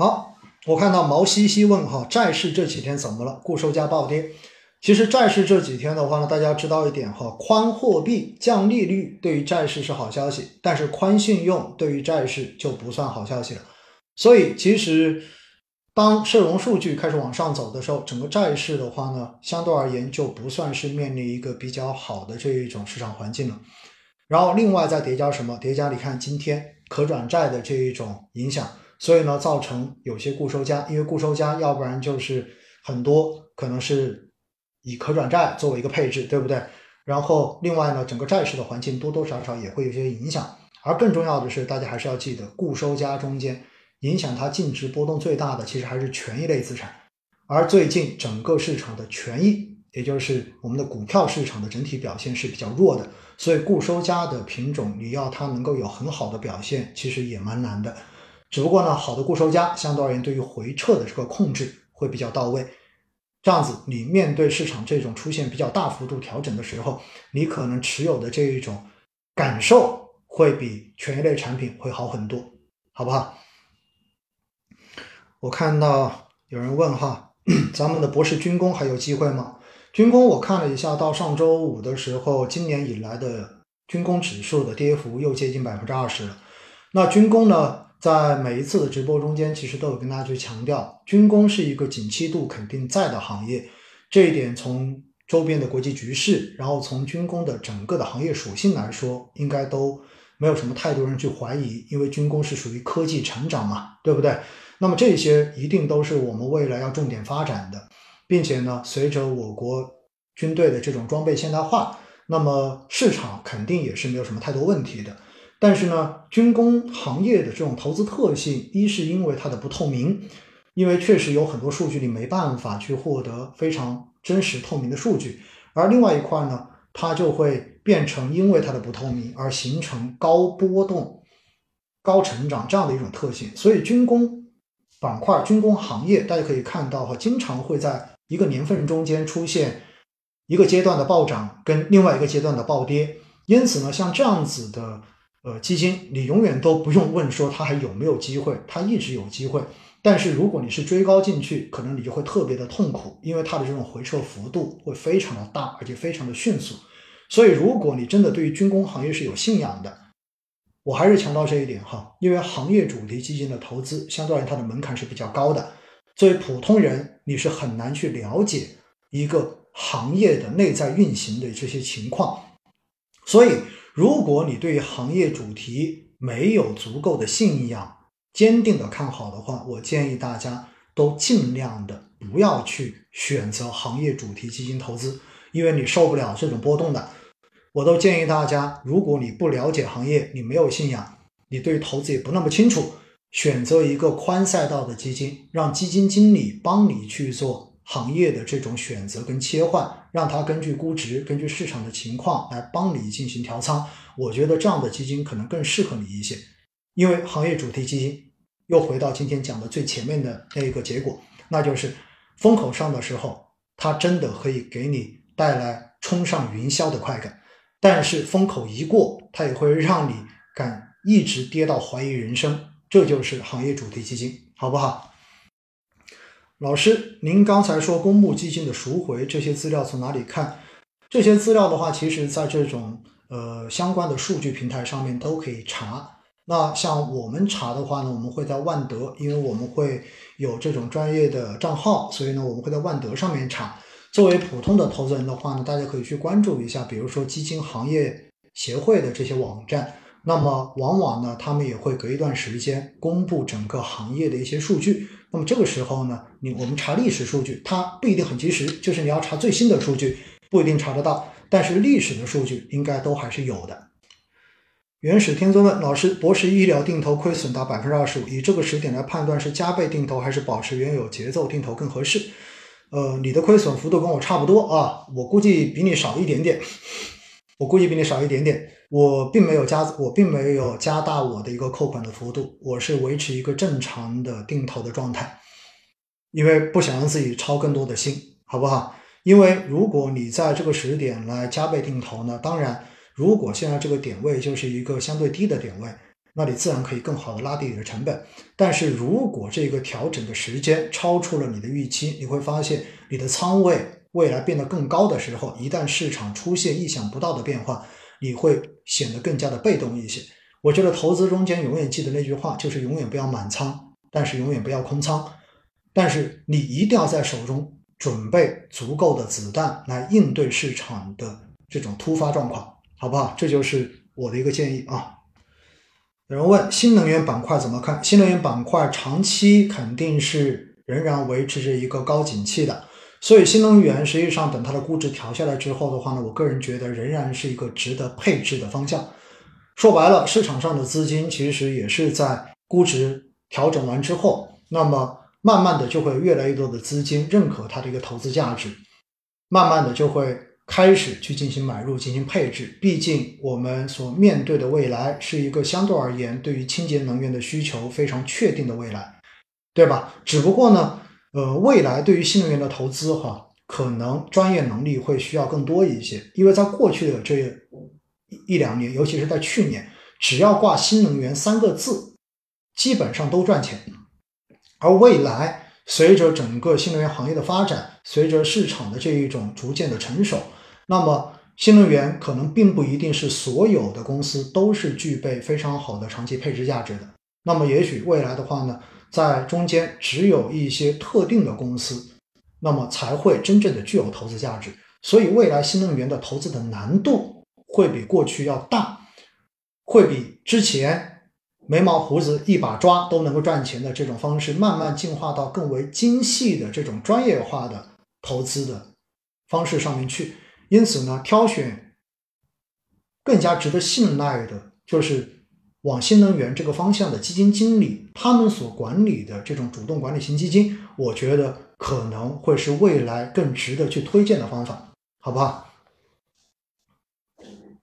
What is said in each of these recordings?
好，我看到毛西西问哈，债市这几天怎么了？固收加暴跌。其实债市这几天的话呢，大家知道一点哈，宽货币、降利率对于债市是好消息，但是宽信用对于债市就不算好消息了。所以其实当社融数据开始往上走的时候，整个债市的话呢，相对而言就不算是面临一个比较好的这一种市场环境了。然后另外再叠加什么？叠加你看今天可转债的这一种影响，所以呢，造成有些固收加，因为固收加，要不然就是很多可能是。以可转债作为一个配置，对不对？然后另外呢，整个债市的环境多多少少也会有些影响。而更重要的是，大家还是要记得，固收加中间影响它净值波动最大的，其实还是权益类资产。而最近整个市场的权益，也就是我们的股票市场的整体表现是比较弱的，所以固收加的品种，你要它能够有很好的表现，其实也蛮难的。只不过呢，好的固收加相对而言，对于回撤的这个控制会比较到位。这样子，你面对市场这种出现比较大幅度调整的时候，你可能持有的这一种感受会比权益类产品会好很多，好不好？我看到有人问哈，咱们的博士军工还有机会吗？军工我看了一下，到上周五的时候，今年以来的军工指数的跌幅又接近百分之二十了。那军工呢？在每一次的直播中间，其实都有跟大家去强调，军工是一个景气度肯定在的行业。这一点从周边的国际局势，然后从军工的整个的行业属性来说，应该都没有什么太多人去怀疑，因为军工是属于科技成长嘛，对不对？那么这些一定都是我们未来要重点发展的，并且呢，随着我国军队的这种装备现代化，那么市场肯定也是没有什么太多问题的。但是呢，军工行业的这种投资特性，一是因为它的不透明，因为确实有很多数据你没办法去获得非常真实透明的数据；而另外一块呢，它就会变成因为它的不透明而形成高波动、高成长这样的一种特性。所以军工板块、军工行业，大家可以看到哈，经常会在一个年份中间出现一个阶段的暴涨跟另外一个阶段的暴跌。因此呢，像这样子的。呃，基金你永远都不用问说它还有没有机会，它一直有机会。但是如果你是追高进去，可能你就会特别的痛苦，因为它的这种回撤幅度会非常的大，而且非常的迅速。所以如果你真的对于军工行业是有信仰的，我还是强调这一点哈，因为行业主题基金的投资相对而言它的门槛是比较高的，作为普通人你是很难去了解一个行业的内在运行的这些情况，所以。如果你对行业主题没有足够的信仰、坚定的看好的话，我建议大家都尽量的不要去选择行业主题基金投资，因为你受不了这种波动的。我都建议大家，如果你不了解行业，你没有信仰，你对投资也不那么清楚，选择一个宽赛道的基金，让基金经理帮你去做。行业的这种选择跟切换，让它根据估值、根据市场的情况来帮你进行调仓。我觉得这样的基金可能更适合你一些，因为行业主题基金又回到今天讲的最前面的那一个结果，那就是风口上的时候，它真的可以给你带来冲上云霄的快感；但是风口一过，它也会让你敢一直跌到怀疑人生。这就是行业主题基金，好不好？老师，您刚才说公募基金的赎回这些资料从哪里看？这些资料的话，其实在这种呃相关的数据平台上面都可以查。那像我们查的话呢，我们会在万德，因为我们会有这种专业的账号，所以呢，我们会在万德上面查。作为普通的投资人的话呢，大家可以去关注一下，比如说基金行业协会的这些网站。那么往往呢，他们也会隔一段时间公布整个行业的一些数据。那么这个时候呢，你我们查历史数据，它不一定很及时，就是你要查最新的数据，不一定查得到。但是历史的数据应该都还是有的。原始天尊问老师：博士医疗定投亏损达百分之二十五，以这个时点来判断是加倍定投还是保持原有节奏定投更合适？呃，你的亏损幅度跟我差不多啊，我估计比你少一点点。我估计比你少一点点，我并没有加，我并没有加大我的一个扣款的幅度，我是维持一个正常的定投的状态，因为不想让自己操更多的心，好不好？因为如果你在这个时点来加倍定投呢，当然，如果现在这个点位就是一个相对低的点位，那你自然可以更好的拉低你的成本。但是如果这个调整的时间超出了你的预期，你会发现你的仓位未来变得更高的时候，一旦市场出现意想不到的变化，你会显得更加的被动一些。我觉得投资中间永远记得那句话，就是永远不要满仓，但是永远不要空仓。但是你一定要在手中准备足够的子弹来应对市场的这种突发状况，好不好？这就是我的一个建议啊。有人问新能源板块怎么看？新能源板块长期肯定是仍然维持着一个高景气的，所以新能源实际上等它的估值调下来之后的话呢，我个人觉得仍然是一个值得配置的方向。说白了，市场上的资金其实也是在估值调整完之后，那么慢慢的就会越来越多的资金认可它的一个投资价值，慢慢的就会。开始去进行买入、进行配置，毕竟我们所面对的未来是一个相对而言对于清洁能源的需求非常确定的未来，对吧？只不过呢，呃，未来对于新能源的投资哈，可能专业能力会需要更多一些，因为在过去的这一两年，尤其是在去年，只要挂新能源三个字，基本上都赚钱，而未来随着整个新能源行业的发展，随着市场的这一种逐渐的成熟。那么，新能源可能并不一定是所有的公司都是具备非常好的长期配置价值的。那么，也许未来的话呢，在中间只有一些特定的公司，那么才会真正的具有投资价值。所以，未来新能源的投资的难度会比过去要大，会比之前眉毛胡子一把抓都能够赚钱的这种方式，慢慢进化到更为精细的这种专业化的投资的方式上面去。因此呢，挑选更加值得信赖的，就是往新能源这个方向的基金经理，他们所管理的这种主动管理型基金，我觉得可能会是未来更值得去推荐的方法，好不好？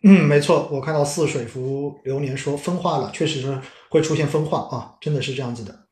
嗯，没错，我看到似水浮流年说分化了，确实是会出现分化啊，真的是这样子的。